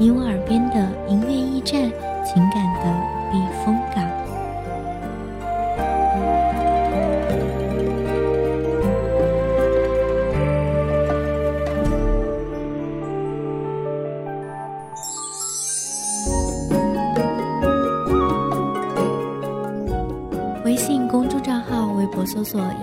你我耳边的音乐驿站，情感的避风港。微信公众账号、微博搜索“”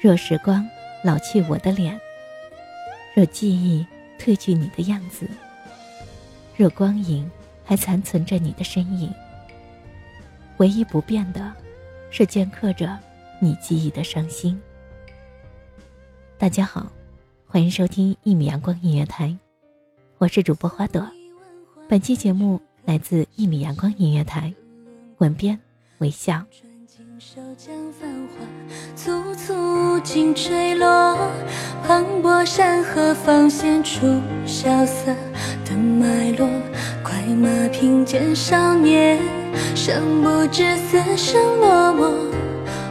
若时光老去我的脸，若记忆褪去你的样子，若光影还残存着你的身影，唯一不变的，是镌刻着你记忆的伤心。大家好，欢迎收听一米阳光音乐台，我是主播花朵。本期节目来自一米阳光音乐台，文编微笑。手将繁花簇簇尽坠落，磅礴山河方显出萧瑟的脉络。快马平肩少年，尚不知死生落寞。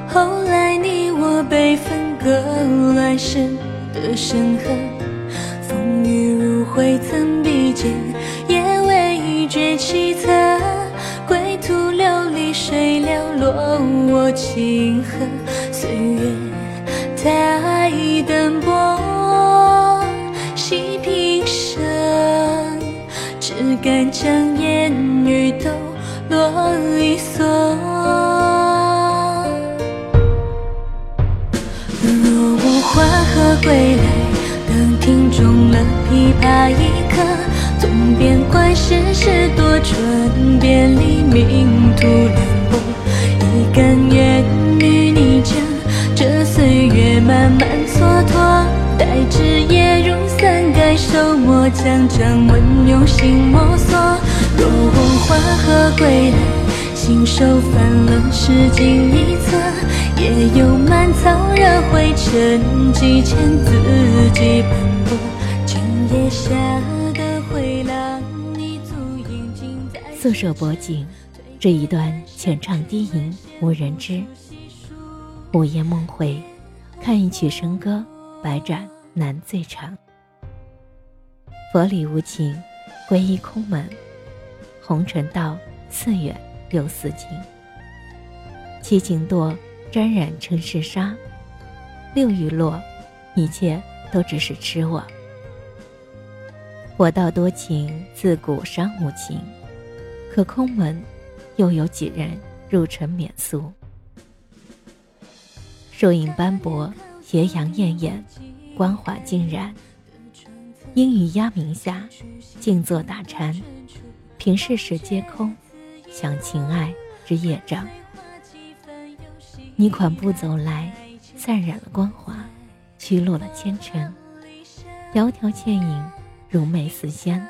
后来你我被分割，乱世的深刻，风雨如晦曾比肩，也未觉凄恻。我清河。岁月太奔波，细平生，只敢将烟雨都落一蓑。若无花荷归来，等听中了琵琶一刻，纵边观世事多转变，黎明突待枝叶如伞盖手墨，将掌纹用心摸索。若问花何归来，信手翻了诗经一册，也有满草惹灰尘，几千字迹斑驳。今夜下的回廊，你足印尽在素手脖颈，这一段浅唱低吟无人知。午夜梦回。看一曲笙歌，百转难最长。佛理无情，皈依空门。红尘道，似远又似近。七情堕，沾染尘世沙。六欲落，一切都只是痴妄。我道多情，自古伤无情。可空门，又有几人入尘免俗？树影斑驳，斜阳艳艳，光华尽染。阴雨鸦鸣下，静坐打禅，平世事皆空，想情爱之业障。你款步走来，散染了光华，驱落了纤尘。窈窕倩影，如美似仙。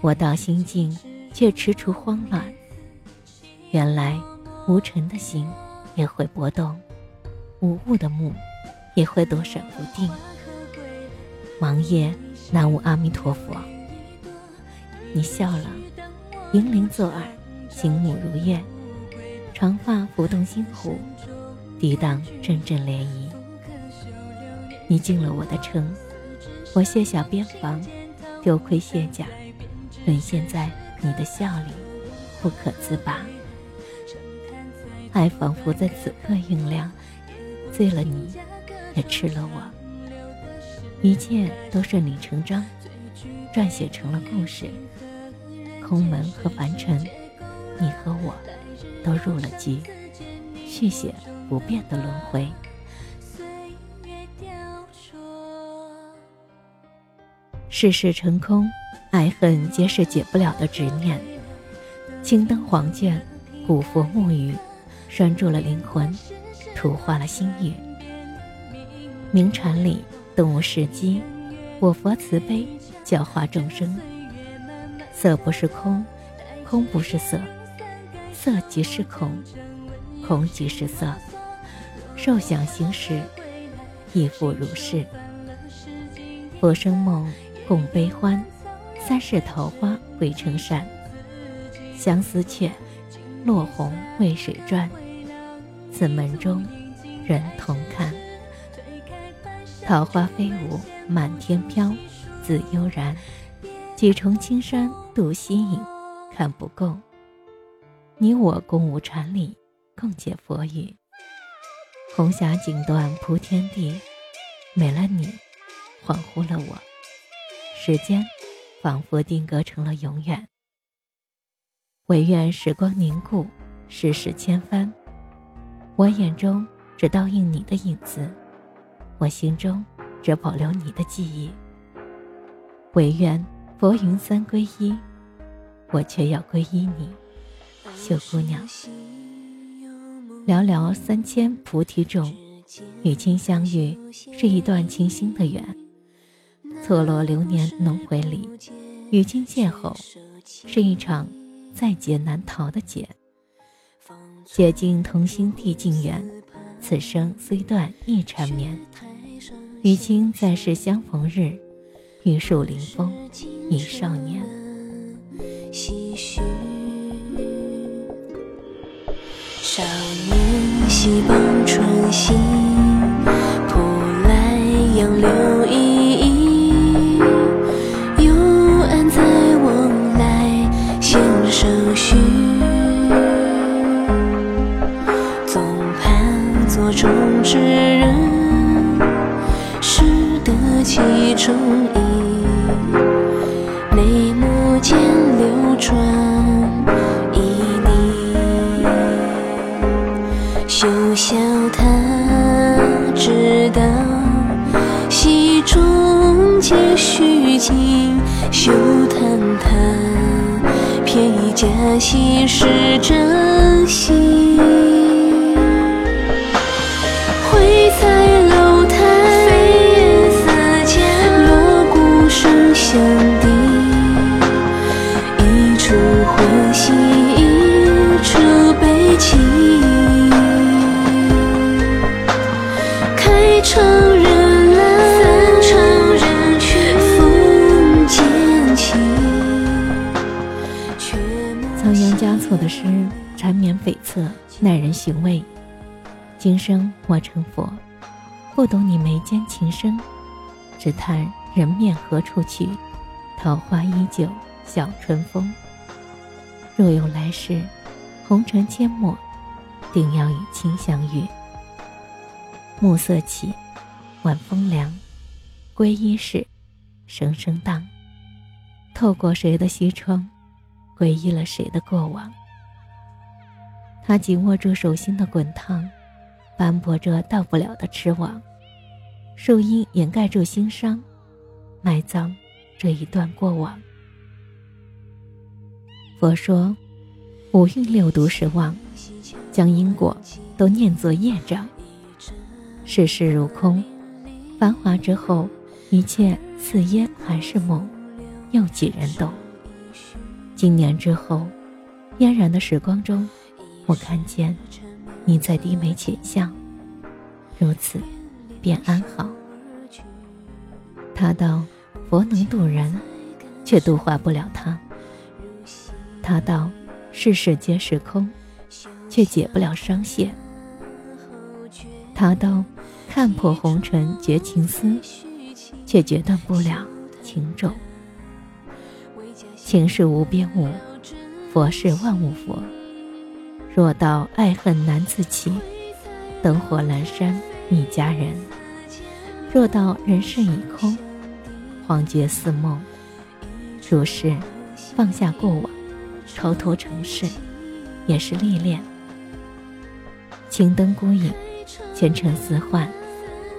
我道心静，却踟蹰慌乱。原来无尘的心。也会波动，无物的目也会躲闪不定。盲夜南无阿弥陀佛，你笑了，银铃作耳，心目如愿，长发浮动心湖，涤荡阵阵涟漪。你进了我的城，我卸下边防，丢盔卸甲，沦陷在你的笑里，不可自拔。爱仿佛在此刻酝酿，醉了你，也吃了我。一切都顺理成章，撰写成了故事。空门和凡尘，你和我，都入了局，续写不变的轮回。世事成空，爱恨皆是解不了的执念。青灯黄卷，古佛木鱼。拴住了灵魂，图画了心语。名禅里，动物是机，我佛慈悲，教化众生。色不是空，空不是色，色即是空，空即是色。受想行识，亦复如是。佛生梦，共悲欢，三世桃花未成扇。相思却，落红为水转。此门中人同看，桃花飞舞满天飘，自悠然。几重青山度西影，看不够。你我共舞禅里，共解佛语。红霞锦缎铺天地，没了你，恍惚了我。时间仿佛定格成了永远。唯愿时光凝固，世事千帆。我眼中只倒映你的影子，我心中只保留你的记忆。唯愿佛云三皈依，我却要皈依你，秀姑娘。寥寥三千菩提众，与君相遇是一段倾心的缘。错落流年轮回里，与君邂逅是一场在劫难逃的劫。结尽同心地尽缘，此生虽断亦缠绵。与卿再世相逢日，玉树临风忆少年。少年溪傍春心，他知道，戏中皆虚情。休叹他偏以假戏是真心。缠绵悱恻，耐人寻味。今生我成佛，不懂你眉间情深，只叹人面何处去，桃花依旧笑春风。若有来世，红尘阡陌，定要与卿相遇。暮色起，晚风凉，归依时，声声荡。透过谁的西窗，皈依了谁的过往。他紧握住手心的滚烫，斑驳着到不了的痴妄。树荫掩盖住心伤，埋葬这一段过往。佛说，五蕴六毒是妄，将因果都念作业障。世事如空，繁华之后，一切似烟还是梦，又几人懂？经年之后，嫣然的时光中。我看见你在低眉浅笑，如此便安好。他道佛能渡人，却度化不了他；他道世事皆是空，却解不了伤线；他道看破红尘绝情丝，却决断不了情种。情是无边无，佛是万物佛。若道爱恨难自弃，灯火阑珊觅佳人。若道人世已空，恍觉似梦。如是放下过往，踌躇成事，也是历练。青灯孤影，前尘似幻，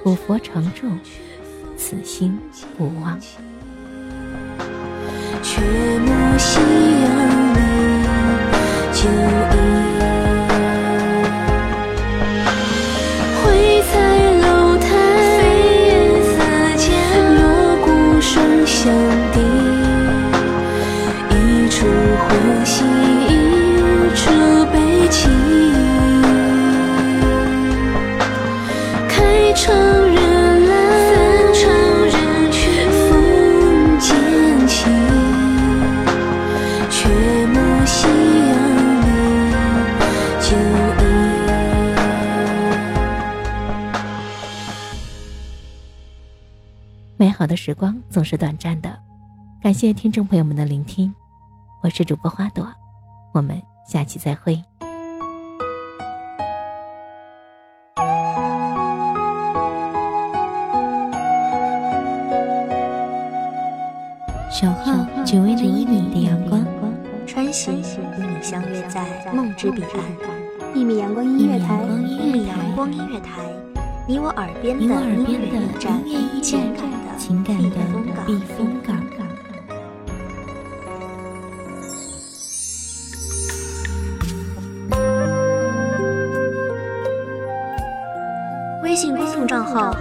古佛常驻，此心不忘。却好的时光总是短暂的，感谢听众朋友们的聆听，我是主播花朵，我们下期再会。小号只为那一米的阳光，穿行与你相约在梦之彼岸。一米阳光音乐台，一米阳光音乐台，你我耳边的音乐驿站，